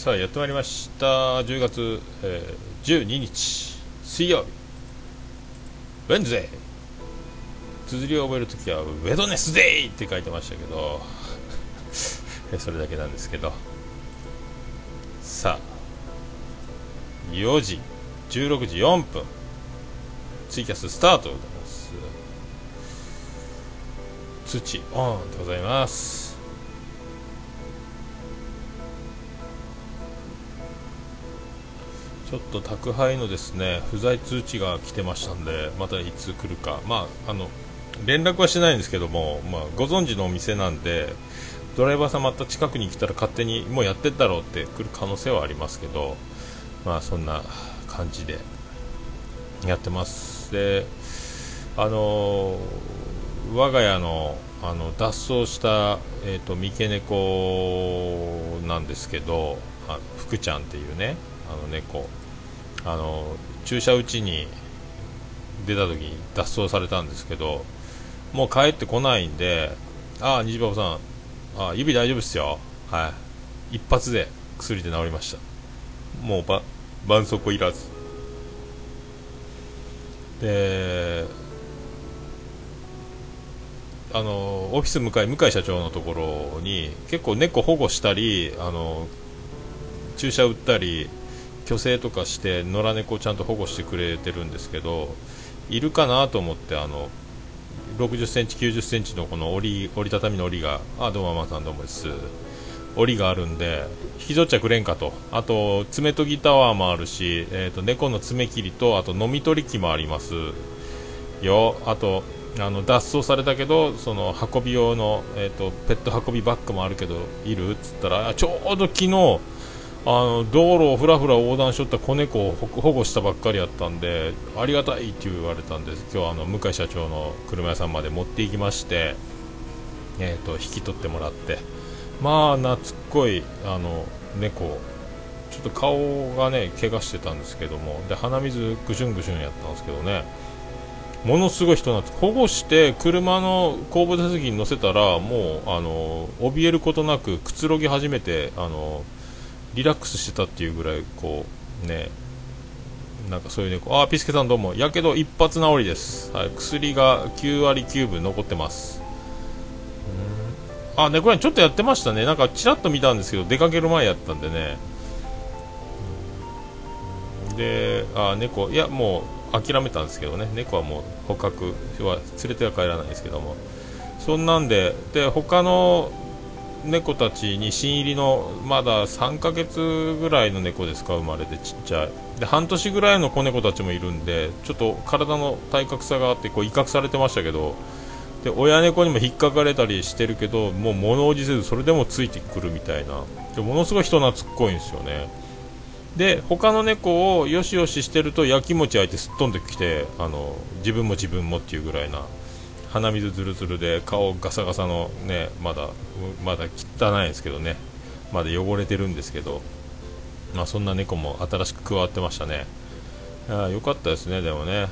さあやってまいりました。10月、えー、12日水曜日。ウェンズデー綴りを覚えるときはウェドネスデーって書いてましたけど それだけなんですけど。さあ4時16時4分。ツイキャススタートでございます。通知オンでございます。ちょっと宅配のですね不在通知が来てましたんでまたいつ来るか。まああの連絡はしてないんですけども、まあ、ご存知のお店なんでドライバーさんまた近くに来たら勝手にもうやってったろうって来る可能性はありますけどまあそんな感じでやってます。であの我が家のあの脱走した、えーと、三毛猫なんですけどあ福ちゃんっていうねあの猫。あの駐車うちに出た時に脱走されたんですけどもう帰ってこないんでああ虹パパさんあ指大丈夫っすよ。はい。一発で薬で治りました。もうば絆創膏いらず。であのオフィス向かい向井社長のところに結構猫保護したりあの注射打ったり虚勢とかして野良猫をちゃんと保護してくれてるんですけどいるかなと思ってあの60センチ、90センチのこの折り折りたたみの折りが、あどうもママさんどうもです、折があるんで、引き取っちゃくれんかと、あと爪研ぎタワーもあるし、えーと、猫の爪切りと、あと飲み取り機もあります。よ、あとあの脱走されたけど、その運び用の、えーと、ペット運びバッグもあるけど、いるっつったら、ちょうど昨日あの道路をふらふら横断しとった子猫を保護したばっかりやったんでありがたいって言われたんです。今日あの向井社長の車屋さんまで持っていきまして、えーと、引き取ってもらって。まあ懐っこいあの猫。ちょっと顔がね怪我してたんですけども。で鼻水ぐしゅんぐしゅんやったんですけどね。ものすごい人なんです保護して車の後部座席に乗せたらもうあの怯えることなくくつろぎ始めてあのリラックスしてたっていうぐらいこうねなんかそういう猫あピスケさんどうも。やけど一発治りです、はい、薬が9割9分残ってます。あ猫やちょっとやってましたね。なんかちらっと見たんですけど出かける前やったんでね。であ猫いやもう諦めたんですけどね。猫はもう捕獲は連れては帰らないですけども。そんなんでで他の猫たちに新入りのまだ3ヶ月ぐらいの猫ですか生まれてちっちゃいで半年ぐらいの子猫たちもいるんでちょっと体の体格差があってこう威嚇されてましたけどで親猫にも引っかかれたりしてるけどもう物おじせずそれでもついてくるみたいな。でものすごい人懐っこいんですよね。で他の猫をよしよししてるとやきもち開いてすっ飛んできてあの自分も自分もっていうぐらいな鼻水ずるずるで顔ガサガサのねまだまだ汚いですけどね。まだ汚れてるんですけど。まあそんな猫も新しく加わってましたね。あよかったですねでもね。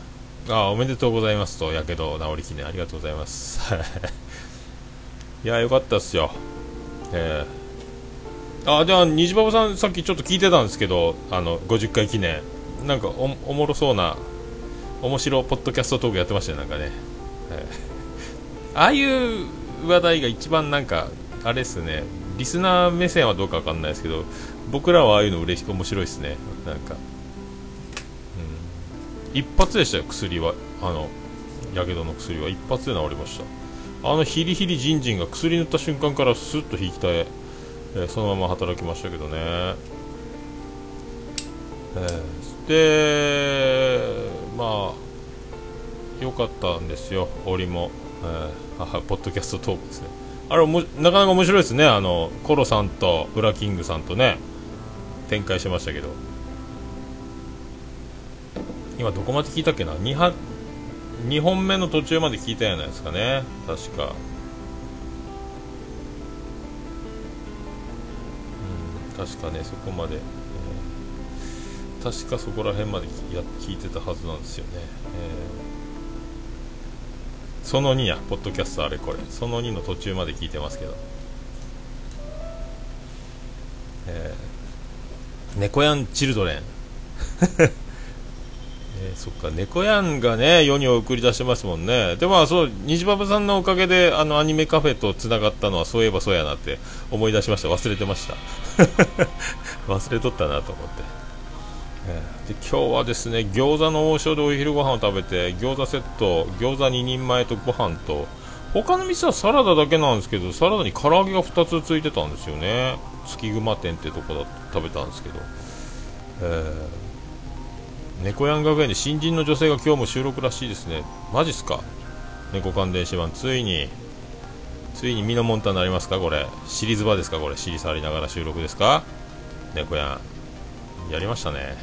ああおめでとうございますとやけど治りきねありがとうございます。いやよかったっすよ。えー、あじゃあ虹パパさんさっきちょっと聞いてたんですけどあの50回記念。なんかおもろそうな面白ポッドキャストトークやってましたねなんかね、えーああいう話題が一番なんかあれですね。リスナー目線はどうかわかんないですけど僕らはああいうの嬉し面白いですね。なんか、一発でしたよ薬は。あのやけどの薬は。一発で治りました。あのヒリヒリジンジンが薬塗った瞬間からスッと引きたええー、そのまま働きましたけどね、えー、でまあ良かったんですよ。檻も。えー、ポッドキャストトークですね。あれもなかなか面白いですね。あのコロさんとブラキングさんとね展開しましたけど。今どこまで聞いたっけな？2, は2本目の途中まで聞いたじゃないですかね。確か。うん確かねそこまで、確かそこら辺までや聞いてたはずなんですよね、えー。その2やポッドキャストあれこれ。その2の途中まで聞いてますけど。え猫やんチルドレン。えー、そっか。猫やんがね世に送り出してますもんね。でもそう虹パパさんのおかげであのアニメカフェとつながったのはそういえばそうやなって思い出しました。忘れてました。忘れとったなと思って、で今日はですね餃子の王将でお昼ご飯を食べて餃子セット餃子2人前とご飯と他の店はサラダだけなんですけどサラダに唐揚げが2つついてたんですよね。月熊店ってとこだ食べたんですけど、えー猫やん学園で新人の女性が今日も収録らしいですね。マジっすか？猫関電子版ついについにミノモンタになりますか？これ。シリーズ場ですか？これ。尻触りながら収録ですか？猫やん。やりましたね。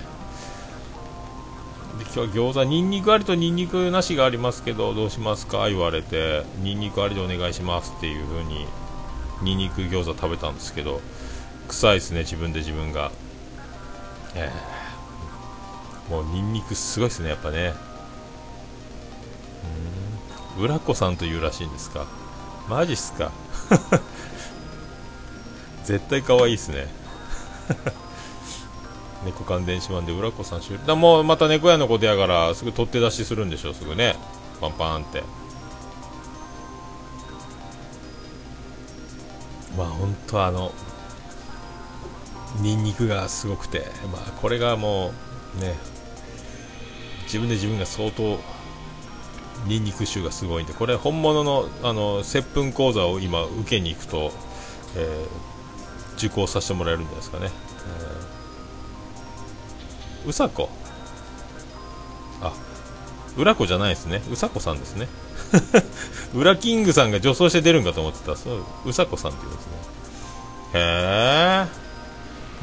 今日は餃子ニンニクありとニンニクなしがありますけどどうしますか？言われてニンニクありでお願いしますっていう風にニンニク餃子食べたんですけど臭いですね自分で自分が。えーもうニンニクすごいですねやっぱね。うん。浦子さんというらしいんですか？マジっすか？絶対可愛いっすね。猫缶電子版で浦子さん終了だもうまた猫屋のことやからすぐ取って出しするんでしょうすぐね。パンパンって。まあ本当あのニンニクがすごくて。まあこれがもうね自分で自分が相当ニンニク臭がすごいんで。これ本物のあの接吻講座を今受けに行くと、えー、受講させてもらえるんじゃないですかね、えー、うさこ。あ浦子じゃないですね。うさこさんですね。裏キングさんが女装して出るんかと思ってた。そううさこさんっていうんですね。へ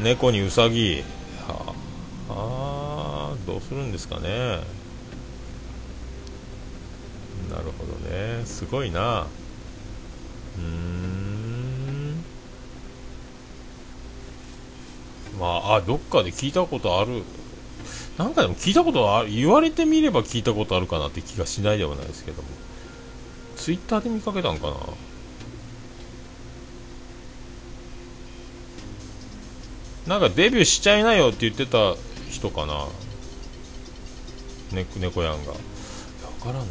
え猫にうさぎ。はああどうするんですかね。なるほどね。すごいな。うーん。まああどっかで聞いたことある。なんかでも聞いたことあ言われてみれば聞いたことあるかなって気がしないではないですけども。ツイッターで見かけたんかな？なんかデビューしちゃいなよって言ってた人かな？ね、猫やんが。分からんな。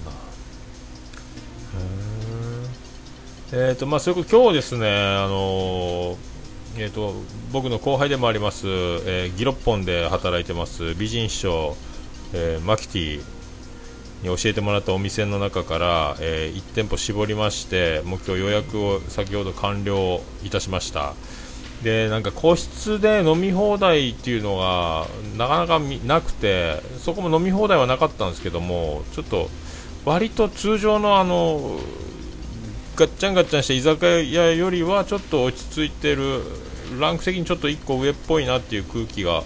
えっ、とまあそれ今日ですねあのー、えーと、僕の後輩でもあります、えー、ギロッポンで働いてます美人師匠、えー、マキティに教えてもらったお店の中から、えー、1店舗絞りましてもう今日予約を先ほど完了いたしました。でなんか個室で飲み放題っていうのがなかなかなくてそこも飲み放題はなかったんですけどもちょっと割と通常のあのガッチャンガッチャンした居酒屋よりはちょっと落ち着いてるランク的にちょっと1個上っぽいなっていう空気が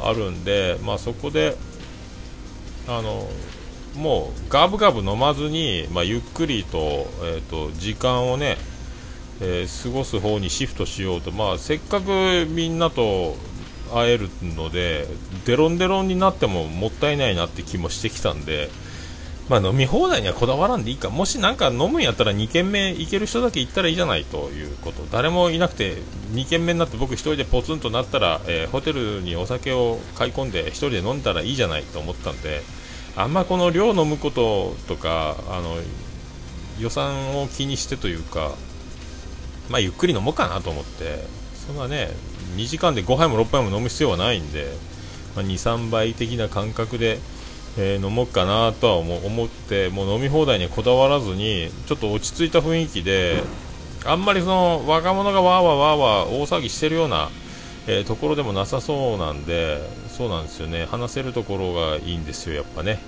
あるんで、まあ、そこであのもうガブガブ飲まずに、まあ、ゆっくりと,、えーと時間をねえー、過ごす方にシフトしようと、まあ、せっかくみんなと会えるのでデロンデロンになってももったいないなって気もしてきたんで、まあ、飲み放題にはこだわらんでいいか。もしなんか飲むんやったら2軒目行ける人だけ行ったらいいじゃないということ。誰もいなくて2軒目になって僕1人でポツンとなったら、えー、ホテルにお酒を買い込んで1人で飲んだらいいじゃないと思ったんであんまこの量飲むこととかあの予算を気にしてというかまあ、ゆっくり飲もうかなと思ってそんなね2時間で5杯も6杯も飲む必要はないんで、まあ、23杯的な感覚で、えー、飲もうかなとは思ってもう飲み放題にこだわらずにちょっと落ち着いた雰囲気であんまりその若者がわーわーわーわー大騒ぎしてるような、えー、ところでもなさそうなんでそうなんですよね。話せるところがいいんですよやっぱね。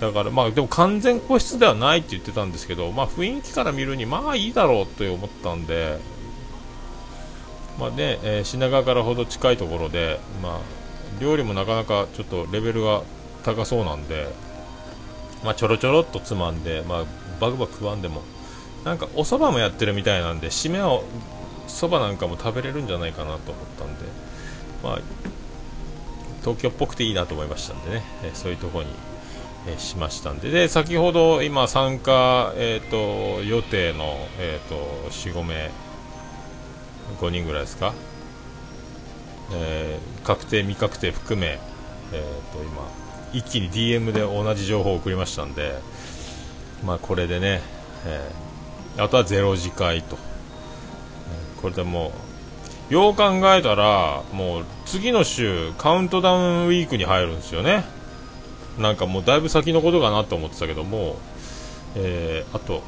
だからまあでも完全個室ではないって言ってたんですけど、まあ、雰囲気から見るにまあいいだろうと思ったんで、まあねえー、品川からほど近いところで、まあ、料理もなかなかちょっとレベルが高そうなんで、まあ、ちょろちょろっとつまんで、まあ、バクバク食わんでもなんかお蕎麦もやってるみたいなんで締めはそばなんかも食べれるんじゃないかなと思ったんで、まあ、東京っぽくていいなと思いましたんでね、え、そういうところにえしましたんで。で先ほど今参加、えーと、予定の、えーと、45名5人ぐらいですか？えー、確定未確定含め、えー、と今一気に DM で同じ情報を送りましたんで、まあ、これでね、えー、あとは0次会と、これでもうよう考えたらもう次の週カウントダウンウィークに入るんですよね。なんかもうだいぶ先のことかなと思ってたけども、えー、あと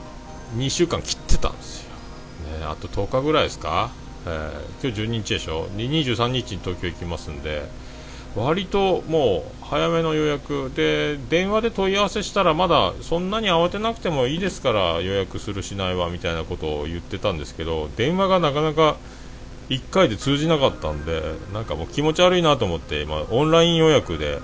2週間切ってたんですよ、ね、あと10日ぐらいですか、えー、今日12日でしょ？23日に東京行きますんで割ともう早めの予約。で電話で問い合わせしたらまだそんなに慌てなくてもいいですから予約するしないわみたいなことを言ってたんですけど電話がなかなか1回で通じなかったんでなんかもう気持ち悪いなと思って今オンライン予約で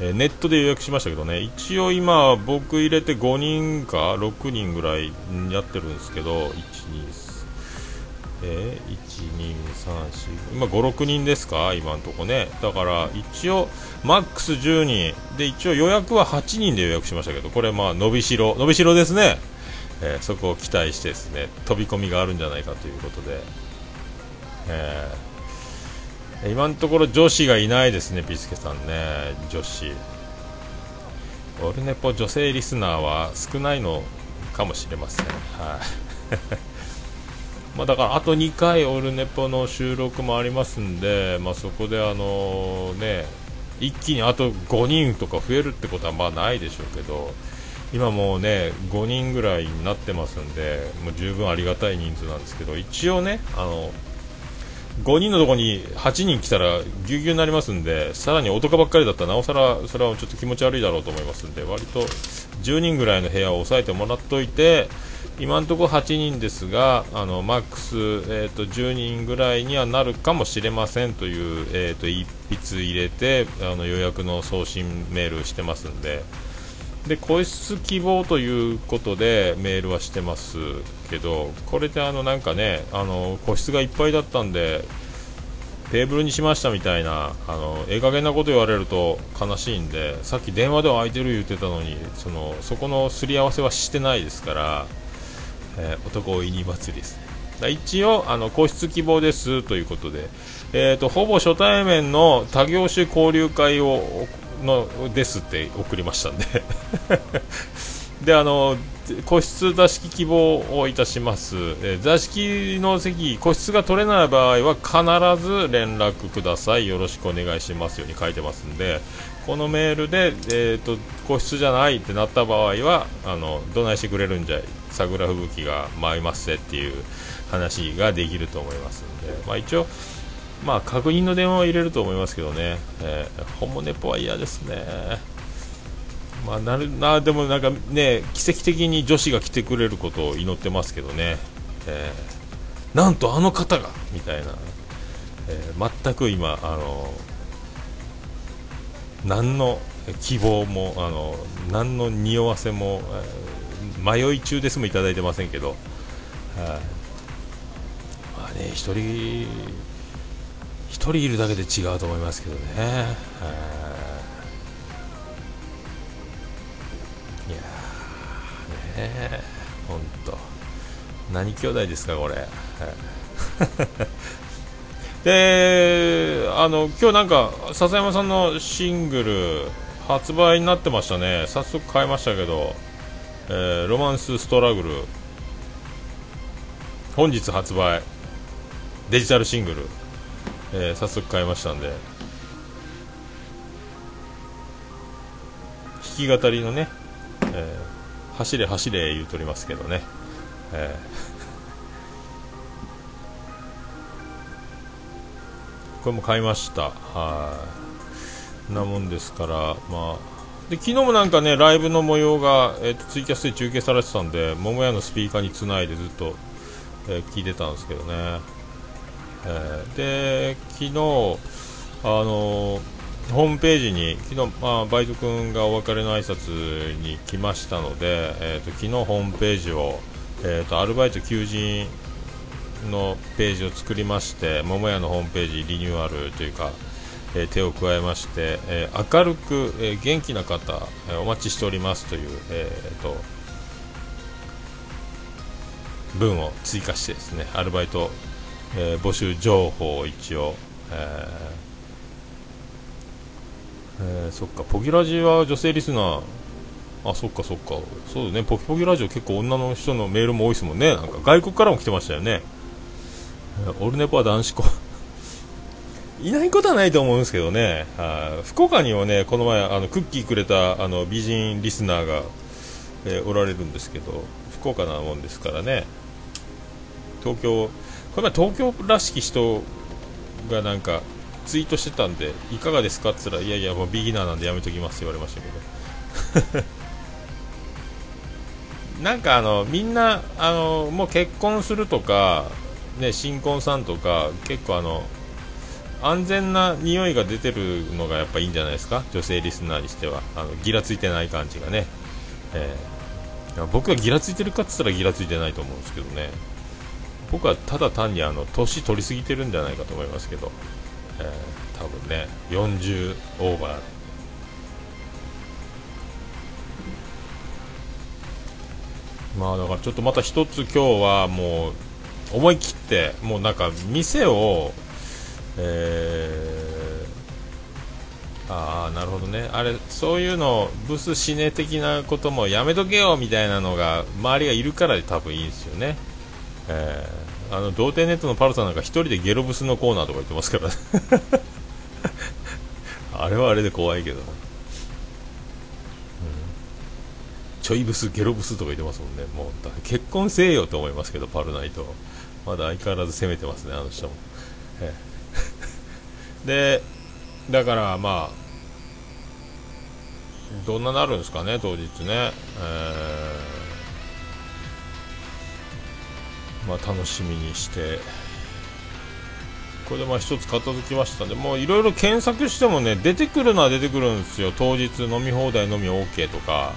えネットで予約しましたけどね。一応今僕入れて5人か6人ぐらいやってるんですけど1 2 3えー、1234今56人ですか？今のとこね。だから一応マックス10人で一応予約は8人で予約しましたけどこれまあ伸びしろ伸びしろですね、えー、そこを期待してですね飛び込みがあるんじゃないかということで、えー、今のところ女子がいないですねピスケさんね。女子。オルネポ女性リスナーは少ないのかもしれません。はい。まあ、だからあと2回オルネポの収録もありますんで、まあ、そこであのね一気にあと5人とか増えるってことはまあないでしょうけど今もうね5人ぐらいになってますんでもう十分ありがたい人数なんですけど一応ねあの5人のとこに8人来たらぎゅうぎゅうになりますんでさらに男ばっかりだったらなおさらそれはちょっと気持ち悪いだろうと思いますんで割と10人ぐらいの部屋を押さえてもらっといて今のところ8人ですがあのマックス、えーと、10人ぐらいにはなるかもしれませんという、えーと、一筆入れてあの予約の送信メールしてますんで。で個室希望ということでメールはしてますけどこれであのなんかねあの個室がいっぱいだったんでテーブルにしましたみたいなあのええ加減なこと言われると悲しいんでさっき電話では空いてる言ってたのにそのそこのすり合わせはしてないですからえー、男いに祭りです。一応あの個室希望ですということで、えーと、ほぼ初対面の他業種交流会をのですって送りましたんで。であの個室座敷希望をいたします、え、座敷の席個室が取れない場合は必ず連絡ください。よろしくお願いしますように書いてますんで。このメールで、えーと、個室じゃないってなった場合はあのどないしてくれるんじゃい桜吹雪が舞いますぜっていう話ができると思いますので、まあ、一応、まあ、確認の電話を入れると思いますけどね、えー、ホモネポは嫌ですね。まあ、なるなでもなんかね奇跡的に女子が来てくれることを祈ってますけどね、えー、なんとあの方がみたいな、えー、全く今あの何の希望もあの何の匂わせも、迷い中ですもいただいてませんけど、はい、まあね一人一人いるだけで違うと思いますけどね、い。やね本当何兄弟ですかこれ、であの今日なんか笹山さんのシングル発売になってましたね。早速買いましたけど、えー、ロマンスストラグル。本日発売。デジタルシングル、えー、早速買いましたんで。弾き語りのね、えー、走れ走れ言うとりますけどね、えー。これも買いました。はい。なもんですからまあで昨日もなんかねライブの模様が、えーと、ツイキャスで中継されてたんで桃屋のスピーカーにつないでずっと、えー、聞いてたんですけどね、えー、で昨日あのホームページに昨日、まあ、バイト君がお別れの挨拶に来ましたので、えーと、昨日ホームページを、えーとアルバイト求人のページを作りまして桃屋のホームページリニューアルというか、え、手を加えまして、え、明るく、え、元気な方、えお待ちしておりますという、えーと、文を追加してですねアルバイトえー、募集情報を一応、えーえー、そっかポギラジは女性リスナー。あそっかそっか。そうね。ポキポキラジオ結構女の人のメールも多いですもんね。なんか外国からも来てましたよね、え、オルネポは男子校。いないことはないと思うんですけどね、あ福岡にはねこの前あのクッキーくれたあの美人リスナーが、えー、おられるんですけど福岡なもんですからね。東京これ前東京らしき人がなんかツイートしてたんでいかがですかって言ったらいやいやもうビギナーなんでやめときますって言われましたけど。なんかあのみんなあのもう結婚するとかね新婚さんとか結構あの安全な匂いが出てるのがやっぱいいんじゃないですか？女性リスナーにしては。あのギラついてない感じがね、えー、僕がギラついてるかっつったらギラついてないと思うんですけどね。僕はただ単にあの年取りすぎてるんじゃないかと思いますけど、えー、多分ね40オーバー。まあだからちょっとまた一つ今日はもう思い切ってもうなんか店をえー、ああなるほどね。あれそういうのブス死ね的なこともやめとけよみたいなのが周りがいるからで多分いいんですよね、えー、あの童貞ネットのパルさんなんか1人でゲロブスのコーナーとか言ってますから あれはあれで怖いけど、うん、ちょいブスゲロブスとか言ってますもんね。もう結婚せえよと思いますけどパルナイトまだ相変わらず攻めてますねあの人も、えー。でだからまあどんななるんですかね当日ね、えー、まあ楽しみにして。これでまあ一つ片付きましたんでもういろいろ検索してもね出てくるのは出てくるんですよ。当日飲み放題飲み OK とか。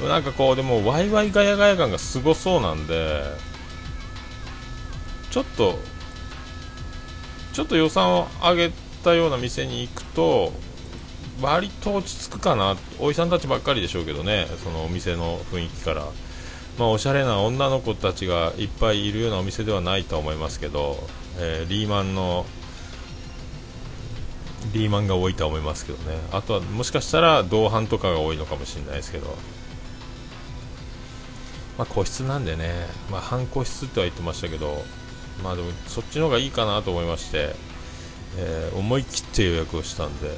なんかこうでもワイワイガヤガヤ感がすごそうなんで。ちょっとちょっと予算を上げてったような店に行くと割と落ち着くかな。おじさんたちばっかりでしょうけどね。そのお店の雰囲気から。まあおしゃれな女の子たちがいっぱいいるようなお店ではないと思いますけど、えー、リーマンのリーマンが多いとは思いますけどね。あとはもしかしたら同伴とかが多いのかもしれないですけど。まあ個室なんでね。まあ半個室っては言ってましたけどまあでもそっちの方がいいかなと思いまして。えー、思い切って予約をしたんで、うん、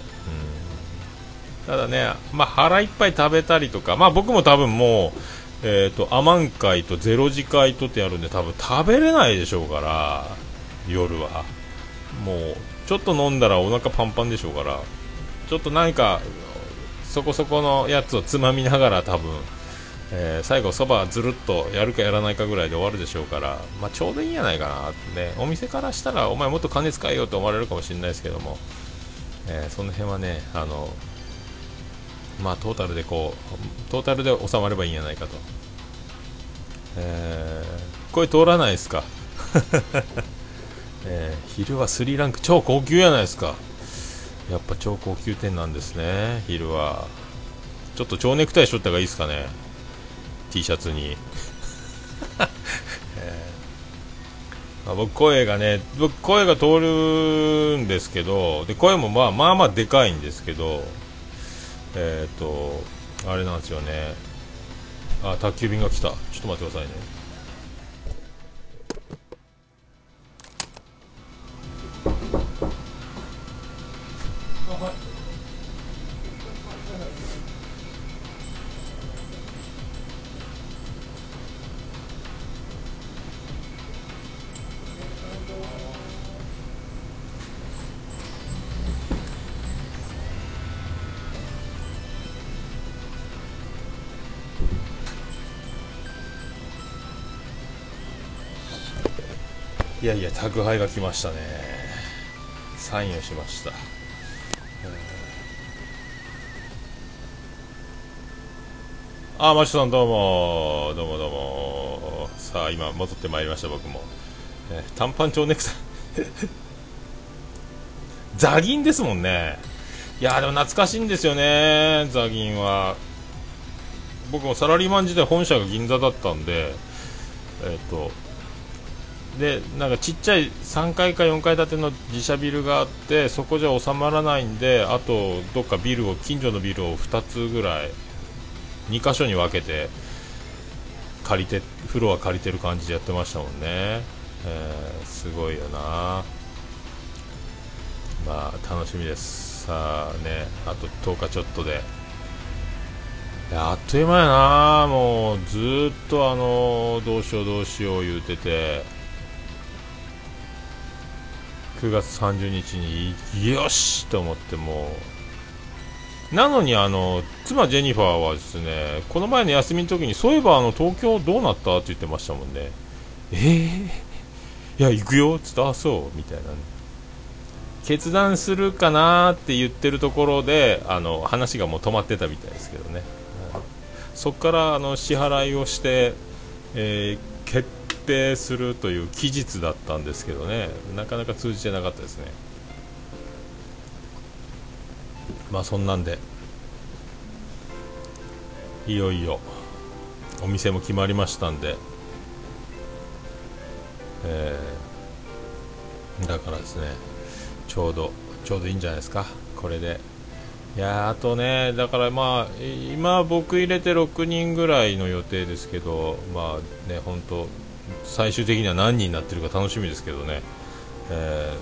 ただね、まあ、腹いっぱい食べたりとか、まあ、僕も多分もう、えーと、アマン会とゼロ次会とってやるんで多分食べれないでしょうから夜は。もうちょっと飲んだらお腹パンパンでしょうからちょっと何かそこそこのやつをつまみながら多分えー、最後そばずるっとやるかやらないかぐらいで終わるでしょうから、まあ、ちょうどいいんじゃないかなってね。お店からしたらお前もっと金使えよと思われるかもしれないですけども、えー、その辺はねあのまあトータルでこうトータルで収まればいいんじゃないかと、えー、声通らないですか？えー、昼はスリランク超高級やないですか？やっぱ超高級店なんですね昼は。ちょっと蝶ネクタイしとった方がいいですかね？T シャツに、えー、まあ、僕声がね僕声が通るんですけどで声もまあまあまあでかいんですけどえっ、ー、とあれなんですよね。あ宅急便が来た。ちょっと待ってくださいね。いや宅配が来ましたね。サインをしました、ああマシさんどうも。どうもどうも。さあ今戻ってまいりました僕も、え短パン蝶ネクタイ。ザギンですもんね。いやでも懐かしいんですよねザギンは。僕もサラリーマン時代本社が銀座だったんでえっ、ー、とでなんかちっちゃい3階か4階建ての自社ビルがあってそこじゃ収まらないんであとどっかビルを近所のビルを2つぐらい2箇所に分けて借りてフロア借りてる感じでやってましたもんね、えー、すごいよな。まあ楽しみです。さあねあと10日ちょっとで。あっという間やな。もうずっとあのどうしようどうしよう言うてて。9月30日によしと思ってもう。なのにあの妻ジェニファーはですねこの前の休みの時にそういえばあの東京どうなったって言ってましたもんね。えー、いや行くよっつってあそうみたいな、ね、決断するかなって言ってるところであの話がもう止まってたみたいですけどね。そこからあの支払いをして、えー、決定するという期日だったんですけどね。なかなか通じてなかったですね。まあそんなんで。いよいよお店も決まりましたんで、えー、だからですねちょうどちょうどいいんじゃないですか。これで。いやあとね、だからまあ今、僕入れて6人ぐらいの予定ですけど、まあね、本当、最終的には何人になってるか楽しみですけどね、え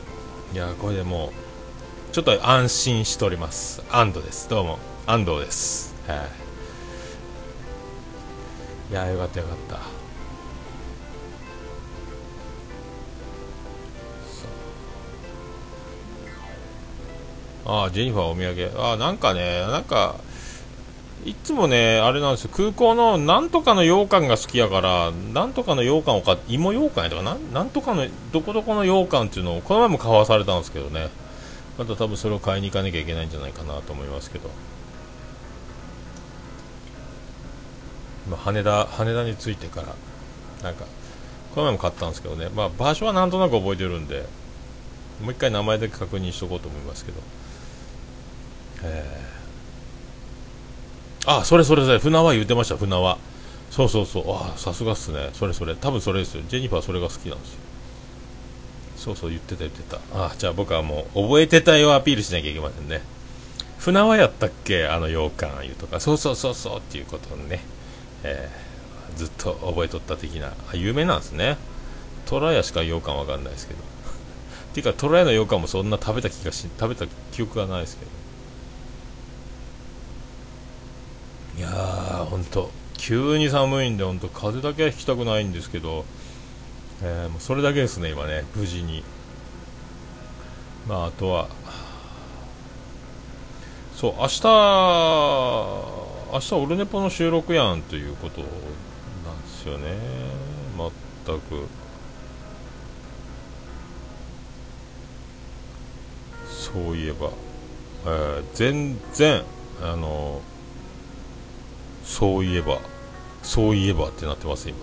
ー、いやこれでもう、ちょっと安心しております、安藤です、どうも、安藤です。はい、いやよかったよかった。ああ、ジェニファーお土産。ああ、なんかね、なんか、いつもね、あれなんですよ、空港のなんとかの羊羹が好きやから、なんとかの羊羹を買って、芋羊羹やとかな？ん、なんとかの、どこどこの羊羹っていうのを、この前も買わされたんですけどね、また多分それを買いに行かなきゃいけないんじゃないかなと思いますけど。まあ、羽田、羽田に着いてから、なんか、この前も買ったんですけどね、まあ、場所はなんとなく覚えてるんで、もう一回名前だけ確認しとこうと思いますけど。あそれそれそれ。船は言ってました。船は。そうそうそう。あさすがっすね。それそれ。多分それですよ。ジェニファーそれが好きなんですよ。そうそう言ってた言ってた。あじゃあ僕はもう覚えてたよアピールしなきゃいけませんね。船はやったっけ？あの洋館いうとか。そうそうそうそうっていうことをね、えー、ずっと覚えとった的な。あ有名なんですね。虎屋しか洋館わかんないですけど。っていうか虎屋の洋館もそんな食べた気がし食べた記憶がないですけどいやー、本当急に寒いんで、本当風だけは引きたくないんですけど、えー、もうそれだけですね、今ね、無事に。まあ、あとは、そう、明日、明日オルネポの収録やんということなんですよね、全く。そういえば、えー、全然、あのそういえば、そういえばってなってます、今。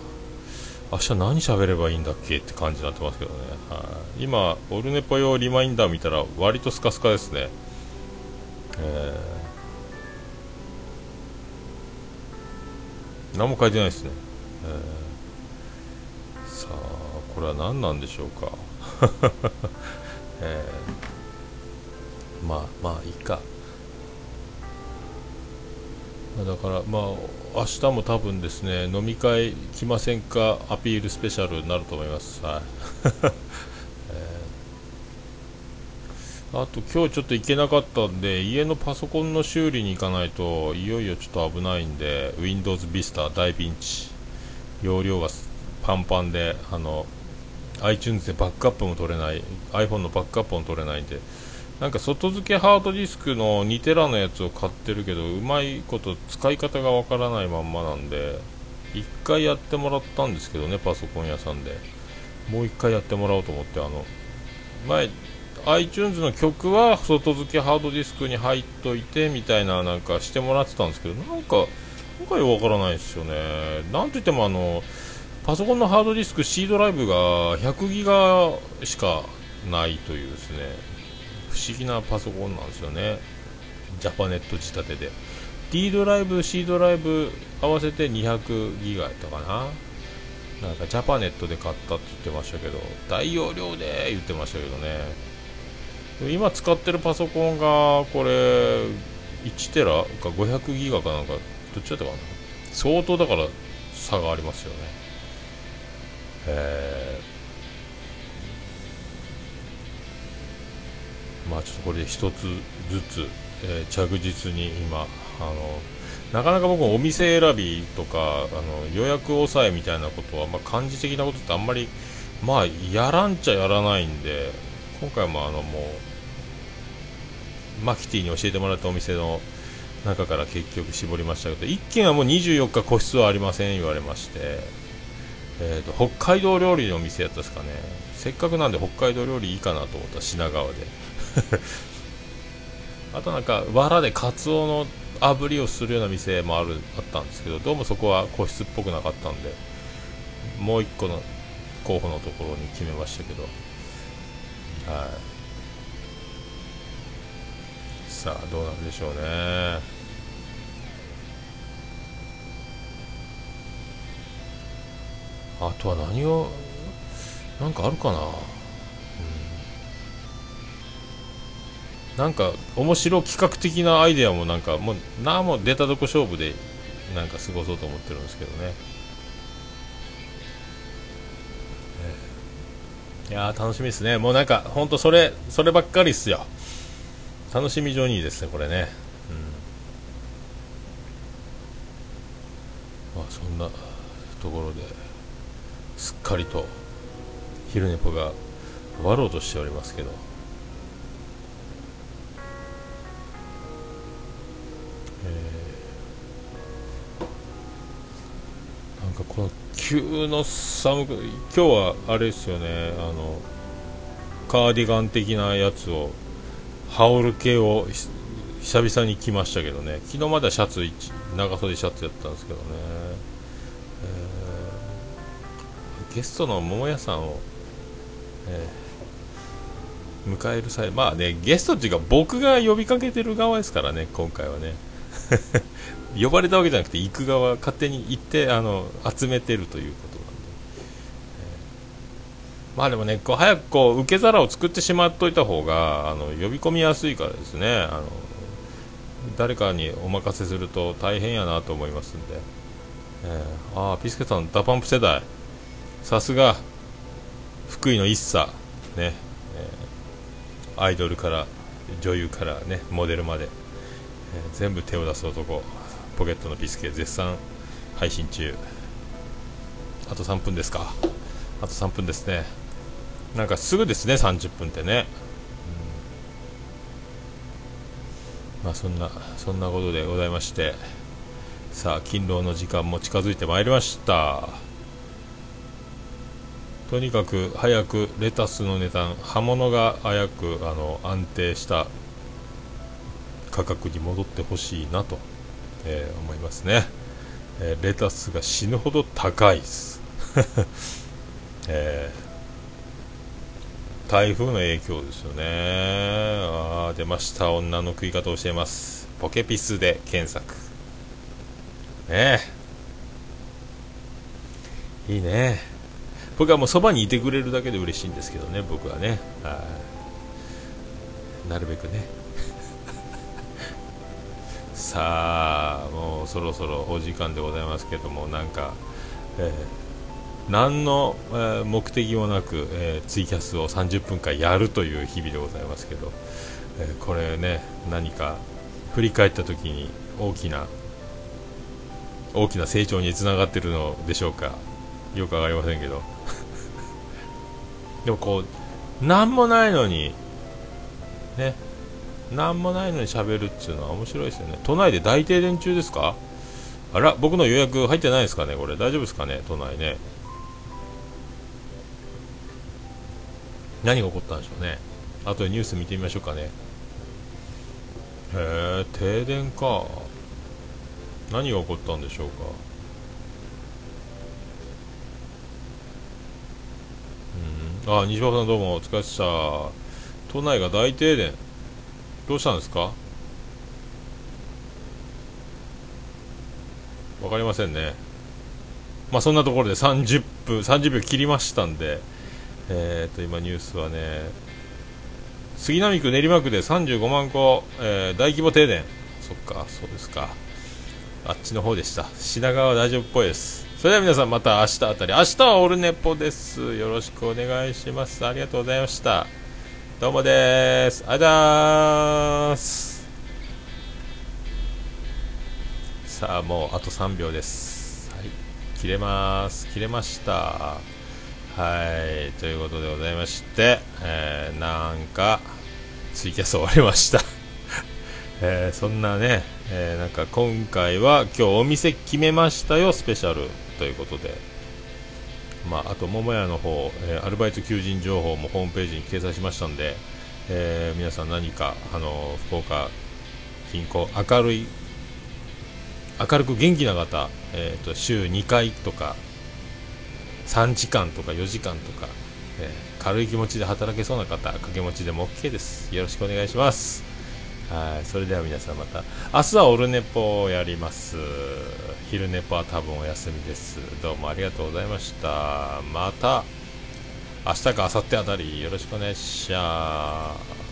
明日何喋ればいいんだっけって感じになってますけどね。はい、今、オルネポ用リマインダー見たら割とスカスカですね。えー、何も書いてないですね。えー、さあ、これは何なんでしょうか。えー、まあまあいいか。だからまあ明日も多分ですね飲み会来ませんかアピールスペシャルになると思います、はい。え、あと今日ちょっと行けなかったんで家のパソコンの修理に行かないといよいよちょっと危ないんで Windows Vista 大ピンチ容量がパンパンであの iTunes でバックアップも取れない iPhone のバックアップも取れないんでなんか外付けハードディスクの2テラのやつを買ってるけどうまいこと使い方がわからないまんまなんで1回やってもらったんですけどねパソコン屋さんで。もう1回やってもらおうと思ってあの前 iTunes の曲は外付けハードディスクに入っといてみたいななんかしてもらってたんですけどなんかなんかよくわからないですよね。なんといってもあのパソコンのハードディスク C ドライブが100ギガしかないというですね。不思議なパソコンなんですよね。ジャパネット仕立てで。D ドライブ C ドライブ合わせて200ギガやったかな。なんかジャパネットで買ったって言ってましたけど大容量で言ってましたけどね。今使ってるパソコンがこれ1テラ？か500ギガかなんか？どっちだったかな？相当だから差がありますよね。えー、まあちょっとこれで一つずつ、えー、着実に今あのなかなか僕お店選びとかあの予約抑えみたいなことは、まあ、漢字的なことってあんまりまあやらんちゃやらないんで今回もあのもうマキティに教えてもらったお店の中から結局絞りましたけど1軒はもう24日個室はありません言われまして、えーと、北海道料理のお店やったですかね。せっかくなんで北海道料理いいかなと思った品川で。あとなんか藁でカツオの炙りをするような店もあるあったんですけどどうもそこは個室っぽくなかったんでもう1個の候補のところに決めましたけど。はい。さあどうなんでしょうね。あとは何をなんかあるかな。なんか面白企画的なアイデアもなんかもうなも出たとこ勝負でなんか過ごそうと思ってるんですけどね、いや楽しみですね。もうなんかほんとそれそればっかりっすよ。楽しみ上にいいですねこれね。うん。まあそんなところですっかりと昼寝ぽが終わろうとしておりますけど。この急の寒く今日はあれですよねあのカーディガン的なやつを羽織る系を久々に着ましたけどね。昨日まだシャツ長袖シャツやったんですけどね、えー、ゲストの桃屋さんを、えー、迎える際まあねゲストっていうか僕が呼びかけてる側ですからね今回はね。呼ばれたわけじゃなくて行く側勝手に行ってあの集めてるということなんで、えー、まあでもねこう早くこう受け皿を作ってしまっといた方があの呼び込みやすいからですね。あの誰かにお任せすると大変やなと思いますんで、えー、ああピスケさん DA PUMP 世代。さすが福井の ISSA。ね、えー、アイドルから女優からねモデルまで、えー、全部手を出す男。ポケットのビスケ絶賛配信中。あと3分ですか。あと3分ですね。なんかすぐですね30分ってね、うん、まあそんなそんなことでございまして。さあ勤労の時間も近づいてまいりました。とにかく早くレタスの値段葉物が早くあの安定した価格に戻ってほしいなと。えー、思いますね、えー、レタスが死ぬほど高いです、えー、台風の影響ですよね。あ出ました。女の食い方をしています。ポケピスで検索。ねいいね。僕はもうそばにいてくれるだけで嬉しいんですけどね僕はね。なるべくね。さあもうそろそろお時間でございますけどもなんか、えー、何の、えー、目的もなく、えー、ツイキャスを30分間やるという日々でございますけど、えこれね何か振り返った時に大きな大きな成長につながってるのでしょうか？よく分かりませんけど。でもこう何もないのにね何もないのに喋るっていうのは面白いですよね。都内で大停電中ですか？あら僕の予約入ってないですかねこれ。大丈夫ですかね都内ね。何が起こったんでしょうね。あとでニュース見てみましょうかね。へえ停電か。何が起こったんでしょうか。うん。あ西岡さんどうもお疲れ様でした。都内が大停電。どうしたんですか？分かりませんね。まあそんなところで30分30秒切りましたんで、えー、と今ニュースはね杉並区練馬区で35万戸、えー、大規模停電。そっかそうですか。あっちの方でした。品川は大丈夫っぽいです。それでは皆さんまた明日あたり。明日はオルネポです。よろしくお願いします。ありがとうございました。どうもです。ありがとうございます。さあもうあと3秒です。はい。切れます。切れました。はい。ということでございまして、えー、なんかツイキャス終わりました。えー、そんなね、えー、なんか今回は今日お店決めましたよスペシャル。ということで、まあ、あと桃屋の方、えー、アルバイト求人情報もホームページに掲載しましたんで、え皆さん何かあの福岡近郊明るい明るく元気な方、えーと、週2回とか3時間とか4時間とか、え軽い気持ちで働けそうな方掛け持ちでも OK です。よろしくお願いします。はいそれでは皆さんまた。明日はオルネポをやります。昼ネポは多分お休みです。どうもありがとうございました。また明日か明後日あたりよろしくお願いします。